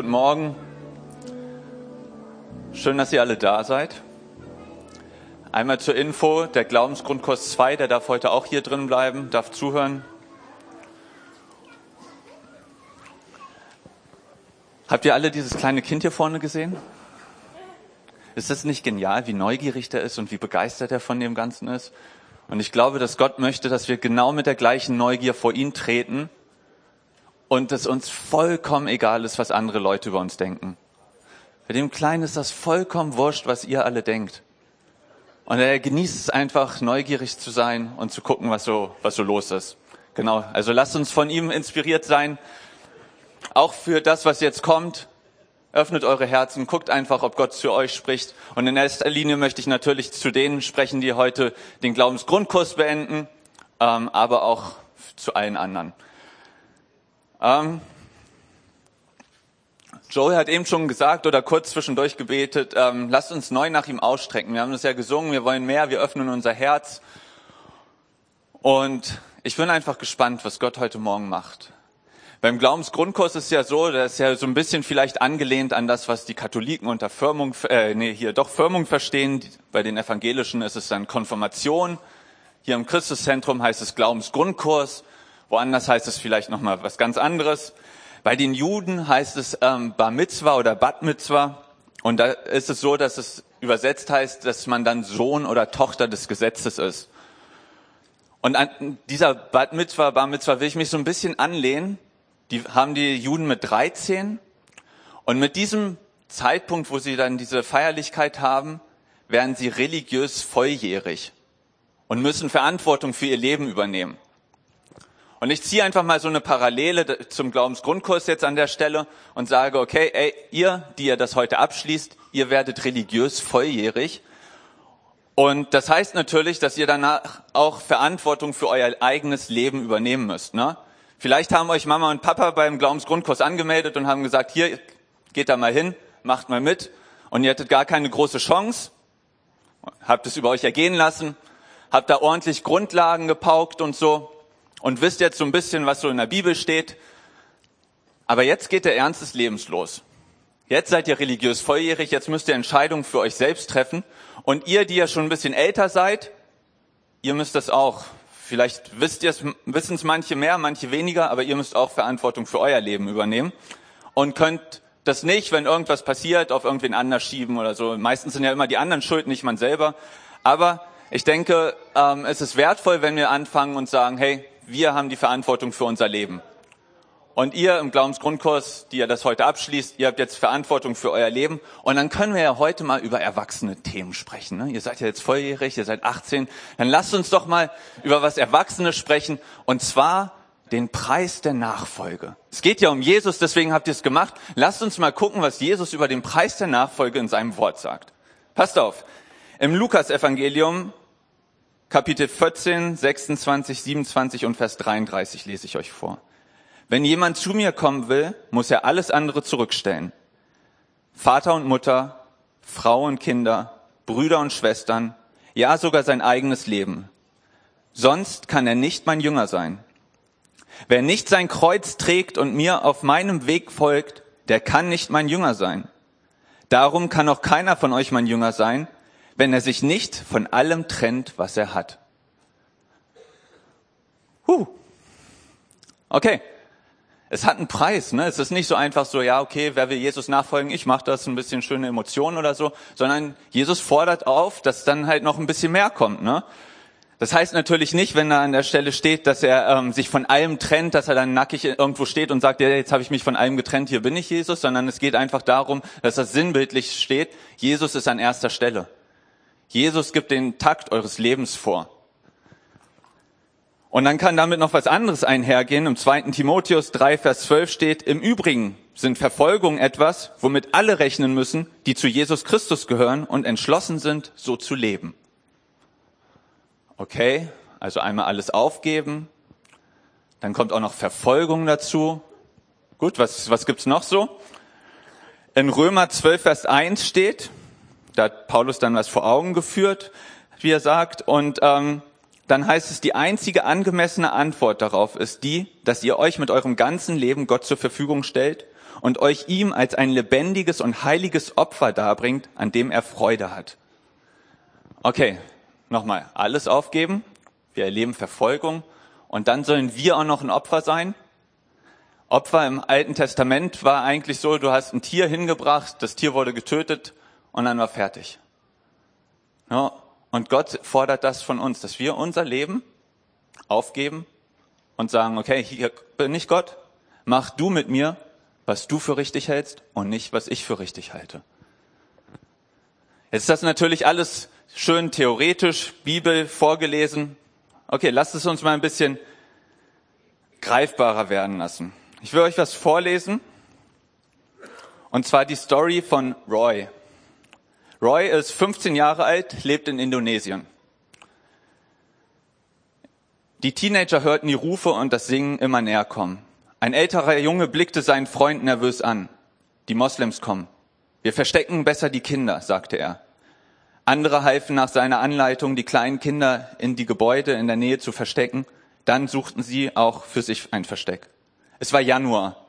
Guten Morgen. Schön, dass ihr alle da seid. Einmal zur Info, der Glaubensgrundkurs 2, der darf heute auch hier drin bleiben, darf zuhören. Habt ihr alle dieses kleine Kind hier vorne gesehen? Ist das nicht genial, wie neugierig der ist und wie begeistert er von dem Ganzen ist? Und ich glaube, dass Gott möchte, dass wir genau mit der gleichen Neugier vor ihn treten und es uns vollkommen egal ist, was andere Leute über uns denken. Bei dem Kleinen ist das vollkommen wurscht, was ihr alle denkt. Und er genießt es einfach, neugierig zu sein und zu gucken, was so, was so los ist. Genau. Also lasst uns von ihm inspiriert sein. Auch für das, was jetzt kommt. Öffnet eure Herzen, guckt einfach, ob Gott zu euch spricht. Und in erster Linie möchte ich natürlich zu denen sprechen, die heute den Glaubensgrundkurs beenden, ähm, aber auch zu allen anderen. Ähm, Joel hat eben schon gesagt oder kurz zwischendurch gebetet, ähm, lasst uns neu nach ihm ausstrecken. Wir haben das ja gesungen, wir wollen mehr, wir öffnen unser Herz. Und ich bin einfach gespannt, was Gott heute Morgen macht. Beim Glaubensgrundkurs ist ja so, das ist ja so ein bisschen vielleicht angelehnt an das, was die Katholiken unter Firmung, äh, nee, hier doch Firmung verstehen. Bei den Evangelischen ist es dann Konfirmation. Hier im Christuszentrum heißt es Glaubensgrundkurs. Woanders heißt es vielleicht nochmal was ganz anderes. Bei den Juden heißt es ähm, Bar Mitzwa oder Bat Mitzwa. Und da ist es so, dass es übersetzt heißt, dass man dann Sohn oder Tochter des Gesetzes ist. Und an dieser Bat Mitzwa, Bar Mitzwa will ich mich so ein bisschen anlehnen. Die haben die Juden mit 13. Und mit diesem Zeitpunkt, wo sie dann diese Feierlichkeit haben, werden sie religiös volljährig und müssen Verantwortung für ihr Leben übernehmen. Und ich ziehe einfach mal so eine Parallele zum Glaubensgrundkurs jetzt an der Stelle und sage, okay, ey, ihr, die ihr das heute abschließt, ihr werdet religiös volljährig. Und das heißt natürlich, dass ihr danach auch Verantwortung für euer eigenes Leben übernehmen müsst. Ne? Vielleicht haben euch Mama und Papa beim Glaubensgrundkurs angemeldet und haben gesagt, hier, geht da mal hin, macht mal mit. Und ihr hattet gar keine große Chance, habt es über euch ergehen lassen, habt da ordentlich Grundlagen gepaukt und so und wisst jetzt so ein bisschen, was so in der Bibel steht. Aber jetzt geht der Ernst des Lebens los. Jetzt seid ihr religiös volljährig, jetzt müsst ihr Entscheidungen für euch selbst treffen. Und ihr, die ja schon ein bisschen älter seid, ihr müsst das auch. Vielleicht wisst ihr es, wissen es manche mehr, manche weniger, aber ihr müsst auch Verantwortung für euer Leben übernehmen und könnt das nicht, wenn irgendwas passiert, auf irgendwen anders schieben oder so. Meistens sind ja immer die anderen schuld, nicht man selber. Aber ich denke, ähm, es ist wertvoll, wenn wir anfangen und sagen, hey, wir haben die Verantwortung für unser Leben. Und ihr im Glaubensgrundkurs, die ihr das heute abschließt, ihr habt jetzt Verantwortung für euer Leben. Und dann können wir ja heute mal über erwachsene Themen sprechen. Ne? Ihr seid ja jetzt volljährig, ihr seid 18. Dann lasst uns doch mal über was Erwachsenes sprechen. Und zwar den Preis der Nachfolge. Es geht ja um Jesus, deswegen habt ihr es gemacht. Lasst uns mal gucken, was Jesus über den Preis der Nachfolge in seinem Wort sagt. Passt auf. Im Lukas-Evangelium Kapitel 14, 26, 27 und Vers 33 lese ich euch vor. Wenn jemand zu mir kommen will, muss er alles andere zurückstellen. Vater und Mutter, Frau und Kinder, Brüder und Schwestern, ja sogar sein eigenes Leben. Sonst kann er nicht mein Jünger sein. Wer nicht sein Kreuz trägt und mir auf meinem Weg folgt, der kann nicht mein Jünger sein. Darum kann auch keiner von euch mein Jünger sein, wenn er sich nicht von allem trennt, was er hat. Huh. Okay. Es hat einen Preis, ne? Es ist nicht so einfach so, ja, okay, wer will Jesus nachfolgen? Ich mache das, ein bisschen schöne Emotionen oder so, sondern Jesus fordert auf, dass dann halt noch ein bisschen mehr kommt, ne? Das heißt natürlich nicht, wenn er an der Stelle steht, dass er ähm, sich von allem trennt, dass er dann nackig irgendwo steht und sagt, ja, jetzt habe ich mich von allem getrennt, hier bin ich Jesus, sondern es geht einfach darum, dass das sinnbildlich steht, Jesus ist an erster Stelle. Jesus gibt den Takt eures Lebens vor. Und dann kann damit noch was anderes einhergehen. Im 2. Timotheus 3, Vers 12 steht, im Übrigen sind Verfolgungen etwas, womit alle rechnen müssen, die zu Jesus Christus gehören und entschlossen sind, so zu leben. Okay, also einmal alles aufgeben. Dann kommt auch noch Verfolgung dazu. Gut, was, was gibt's noch so? In Römer 12, Vers 1 steht, da hat Paulus dann was vor Augen geführt, wie er sagt. Und ähm, dann heißt es, die einzige angemessene Antwort darauf ist die, dass ihr euch mit eurem ganzen Leben Gott zur Verfügung stellt und euch ihm als ein lebendiges und heiliges Opfer darbringt, an dem er Freude hat. Okay, nochmal, alles aufgeben. Wir erleben Verfolgung und dann sollen wir auch noch ein Opfer sein? Opfer im Alten Testament war eigentlich so, du hast ein Tier hingebracht, das Tier wurde getötet und dann war fertig. Ja, und Gott fordert das von uns, dass wir unser Leben aufgeben und sagen, okay, hier bin ich Gott, mach du mit mir, was du für richtig hältst und nicht, was ich für richtig halte. Jetzt ist das natürlich alles schön theoretisch, Bibel vorgelesen. Okay, lasst es uns mal ein bisschen greifbarer werden lassen. Ich will euch was vorlesen. Und zwar die Story von Roy. Roy ist 15 Jahre alt, lebt in Indonesien. Die Teenager hörten die Rufe und das Singen immer näher kommen. Ein älterer Junge blickte seinen Freund nervös an. Die Moslems kommen. Wir verstecken besser die Kinder, sagte er. Andere halfen nach seiner Anleitung, die kleinen Kinder in die Gebäude in der Nähe zu verstecken. Dann suchten sie auch für sich ein Versteck. Es war Januar.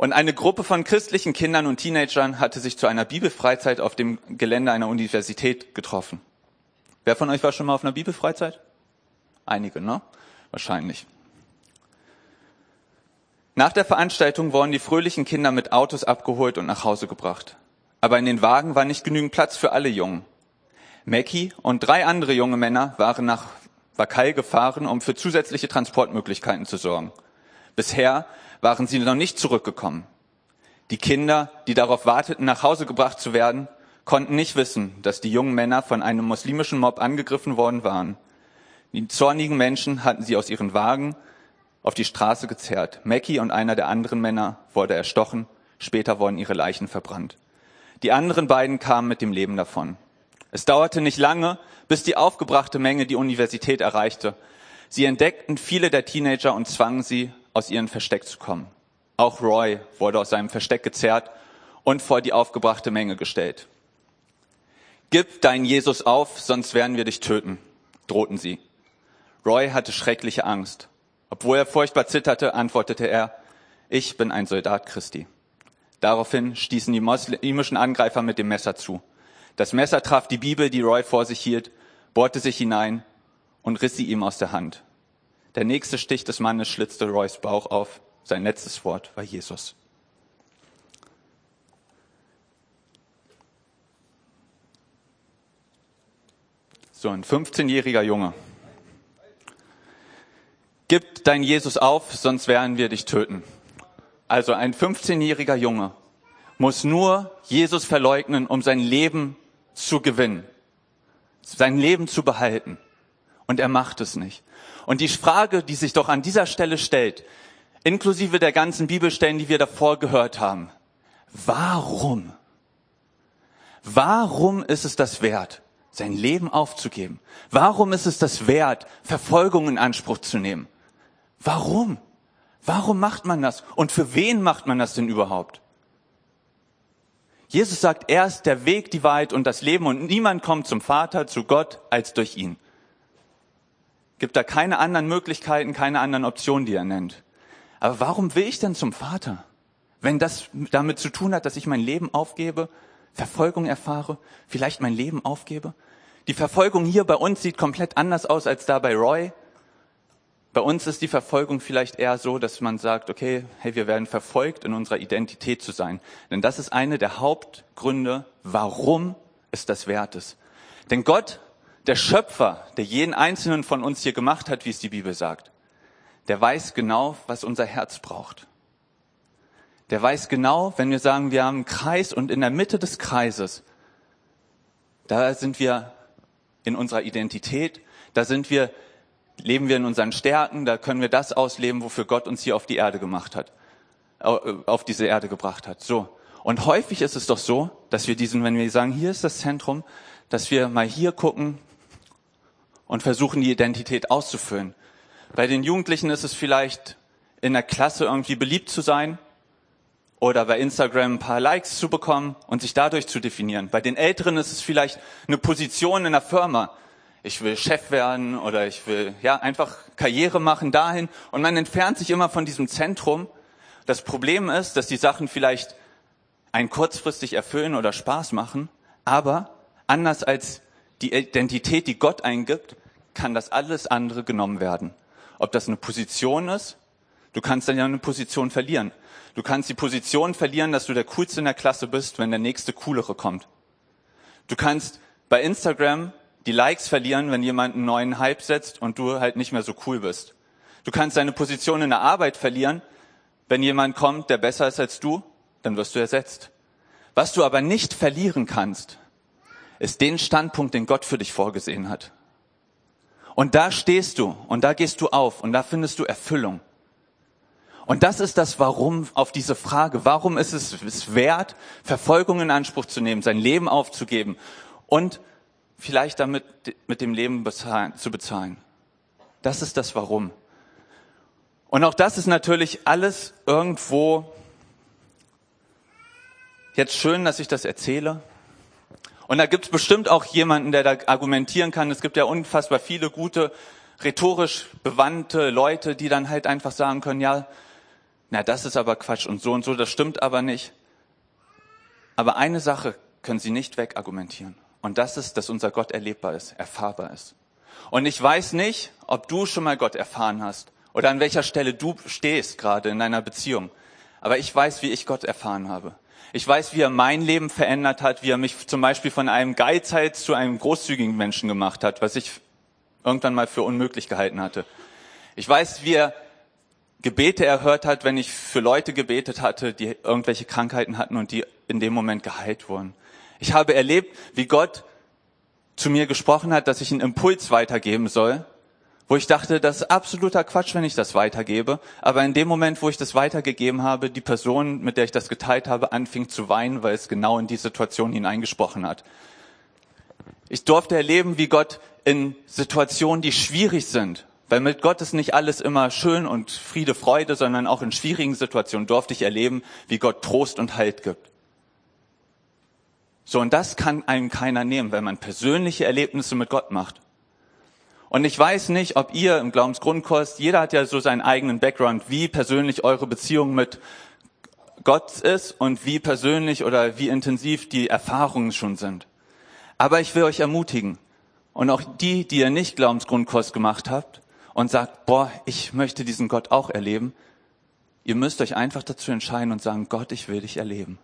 Und eine Gruppe von christlichen Kindern und Teenagern hatte sich zu einer Bibelfreizeit auf dem Gelände einer Universität getroffen. Wer von euch war schon mal auf einer Bibelfreizeit? Einige, ne? Wahrscheinlich. Nach der Veranstaltung wurden die fröhlichen Kinder mit Autos abgeholt und nach Hause gebracht. Aber in den Wagen war nicht genügend Platz für alle Jungen. Mackie und drei andere junge Männer waren nach Wakai gefahren, um für zusätzliche Transportmöglichkeiten zu sorgen. Bisher waren sie noch nicht zurückgekommen. Die Kinder, die darauf warteten, nach Hause gebracht zu werden, konnten nicht wissen, dass die jungen Männer von einem muslimischen Mob angegriffen worden waren. Die zornigen Menschen hatten sie aus ihren Wagen auf die Straße gezerrt. Mackie und einer der anderen Männer wurde erstochen, später wurden ihre Leichen verbrannt. Die anderen beiden kamen mit dem Leben davon. Es dauerte nicht lange, bis die aufgebrachte Menge die Universität erreichte. Sie entdeckten viele der Teenager und zwangen sie, aus ihrem Versteck zu kommen. Auch Roy wurde aus seinem Versteck gezerrt und vor die aufgebrachte Menge gestellt. Gib deinen Jesus auf, sonst werden wir dich töten, drohten sie. Roy hatte schreckliche Angst. Obwohl er furchtbar zitterte, antwortete er, ich bin ein Soldat Christi. Daraufhin stießen die muslimischen Angreifer mit dem Messer zu. Das Messer traf die Bibel, die Roy vor sich hielt, bohrte sich hinein und riss sie ihm aus der Hand. Der nächste Stich des Mannes schlitzte Roys Bauch auf. Sein letztes Wort war Jesus. So ein 15-jähriger Junge. Gib dein Jesus auf, sonst werden wir dich töten. Also ein 15-jähriger Junge muss nur Jesus verleugnen, um sein Leben zu gewinnen, sein Leben zu behalten. Und er macht es nicht. Und die Frage, die sich doch an dieser Stelle stellt, inklusive der ganzen Bibelstellen, die wir davor gehört haben, warum? Warum ist es das wert, sein Leben aufzugeben? Warum ist es das wert, Verfolgung in Anspruch zu nehmen? Warum? Warum macht man das? Und für wen macht man das denn überhaupt? Jesus sagt, er ist der Weg, die Wahrheit und das Leben und niemand kommt zum Vater, zu Gott, als durch ihn. Gibt da keine anderen Möglichkeiten, keine anderen Optionen, die er nennt. Aber warum will ich denn zum Vater? Wenn das damit zu tun hat, dass ich mein Leben aufgebe, Verfolgung erfahre, vielleicht mein Leben aufgebe? Die Verfolgung hier bei uns sieht komplett anders aus als da bei Roy. Bei uns ist die Verfolgung vielleicht eher so, dass man sagt, okay, hey, wir werden verfolgt in unserer Identität zu sein. Denn das ist eine der Hauptgründe, warum es das wert ist. Denn Gott, der Schöpfer, der jeden einzelnen von uns hier gemacht hat, wie es die Bibel sagt, der weiß genau, was unser Herz braucht. Der weiß genau, wenn wir sagen, wir haben einen Kreis und in der Mitte des Kreises, da sind wir in unserer Identität, da sind wir leben wir in unseren Stärken, da können wir das ausleben, wofür Gott uns hier auf die Erde gemacht hat, auf diese Erde gebracht hat. So. Und häufig ist es doch so, dass wir diesen, wenn wir sagen, hier ist das Zentrum, dass wir mal hier gucken und versuchen, die Identität auszufüllen. Bei den Jugendlichen ist es vielleicht in der Klasse irgendwie beliebt zu sein oder bei Instagram ein paar Likes zu bekommen und sich dadurch zu definieren. Bei den Älteren ist es vielleicht eine Position in der Firma, ich will Chef werden oder ich will ja einfach Karriere machen dahin und man entfernt sich immer von diesem Zentrum Das Problem ist, dass die Sachen vielleicht einen kurzfristig erfüllen oder Spaß machen, aber anders als die Identität, die Gott eingibt, kann das alles andere genommen werden. Ob das eine Position ist, du kannst dann ja eine Position verlieren. Du kannst die Position verlieren, dass du der Coolste in der Klasse bist, wenn der nächste Coolere kommt. Du kannst bei Instagram die Likes verlieren, wenn jemand einen neuen Hype setzt und du halt nicht mehr so cool bist. Du kannst deine Position in der Arbeit verlieren, wenn jemand kommt, der besser ist als du, dann wirst du ersetzt. Was du aber nicht verlieren kannst, ist den Standpunkt, den Gott für dich vorgesehen hat. Und da stehst du und da gehst du auf und da findest du Erfüllung. Und das ist das Warum auf diese Frage. Warum ist es wert, Verfolgung in Anspruch zu nehmen, sein Leben aufzugeben und vielleicht damit mit dem Leben bezahlen, zu bezahlen? Das ist das Warum. Und auch das ist natürlich alles irgendwo jetzt schön, dass ich das erzähle. Und da gibt es bestimmt auch jemanden, der da argumentieren kann. Es gibt ja unfassbar viele gute, rhetorisch bewandte Leute, die dann halt einfach sagen können, ja, na, das ist aber Quatsch und so und so, das stimmt aber nicht. Aber eine Sache können sie nicht wegargumentieren. Und das ist, dass unser Gott erlebbar ist, erfahrbar ist. Und ich weiß nicht, ob du schon mal Gott erfahren hast oder an welcher Stelle du stehst gerade in deiner Beziehung. Aber ich weiß, wie ich Gott erfahren habe. Ich weiß, wie er mein Leben verändert hat, wie er mich zum Beispiel von einem Geizhals zu einem großzügigen Menschen gemacht hat, was ich irgendwann mal für unmöglich gehalten hatte. Ich weiß, wie er Gebete erhört hat, wenn ich für Leute gebetet hatte, die irgendwelche Krankheiten hatten und die in dem Moment geheilt wurden. Ich habe erlebt, wie Gott zu mir gesprochen hat, dass ich einen Impuls weitergeben soll, wo ich dachte, das ist absoluter Quatsch, wenn ich das weitergebe. Aber in dem Moment, wo ich das weitergegeben habe, die Person, mit der ich das geteilt habe, anfing zu weinen, weil es genau in die Situation hineingesprochen hat. Ich durfte erleben, wie Gott in Situationen, die schwierig sind, weil mit Gott ist nicht alles immer schön und Friede, Freude, sondern auch in schwierigen Situationen durfte ich erleben, wie Gott Trost und Halt gibt. So, und das kann einem keiner nehmen, wenn man persönliche Erlebnisse mit Gott macht. Und ich weiß nicht, ob ihr im Glaubensgrundkurs, jeder hat ja so seinen eigenen Background, wie persönlich eure Beziehung mit Gott ist und wie persönlich oder wie intensiv die Erfahrungen schon sind. Aber ich will euch ermutigen und auch die, die ihr nicht Glaubensgrundkurs gemacht habt und sagt, boah, ich möchte diesen Gott auch erleben, ihr müsst euch einfach dazu entscheiden und sagen, Gott, ich will dich erleben.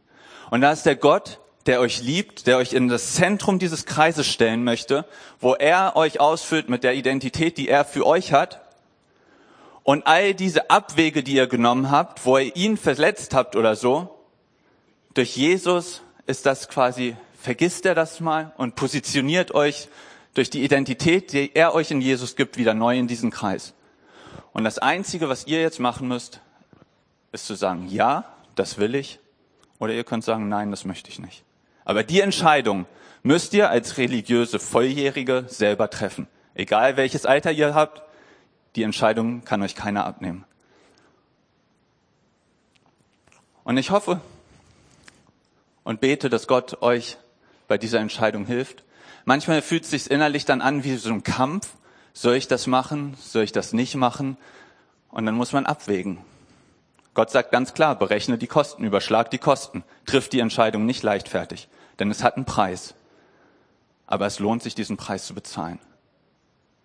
Und da ist der Gott, der euch liebt, der euch in das Zentrum dieses Kreises stellen möchte, wo er euch ausfüllt mit der Identität, die er für euch hat. Und all diese Abwege, die ihr genommen habt, wo ihr ihn verletzt habt oder so, durch Jesus ist das quasi, vergisst er das mal und positioniert euch durch die Identität, die er euch in Jesus gibt, wieder neu in diesen Kreis. Und das Einzige, was ihr jetzt machen müsst, ist zu sagen, ja, das will ich. Oder ihr könnt sagen, nein, das möchte ich nicht. Aber die Entscheidung müsst ihr als religiöse Volljährige selber treffen. Egal welches Alter ihr habt, die Entscheidung kann euch keiner abnehmen. Und ich hoffe und bete, dass Gott euch bei dieser Entscheidung hilft. Manchmal fühlt es sich innerlich dann an wie so ein Kampf. Soll ich das machen? Soll ich das nicht machen? Und dann muss man abwägen. Gott sagt ganz klar, berechne die Kosten, überschlag die Kosten, triff die Entscheidung nicht leichtfertig, denn es hat einen Preis. Aber es lohnt sich, diesen Preis zu bezahlen.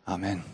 Amen.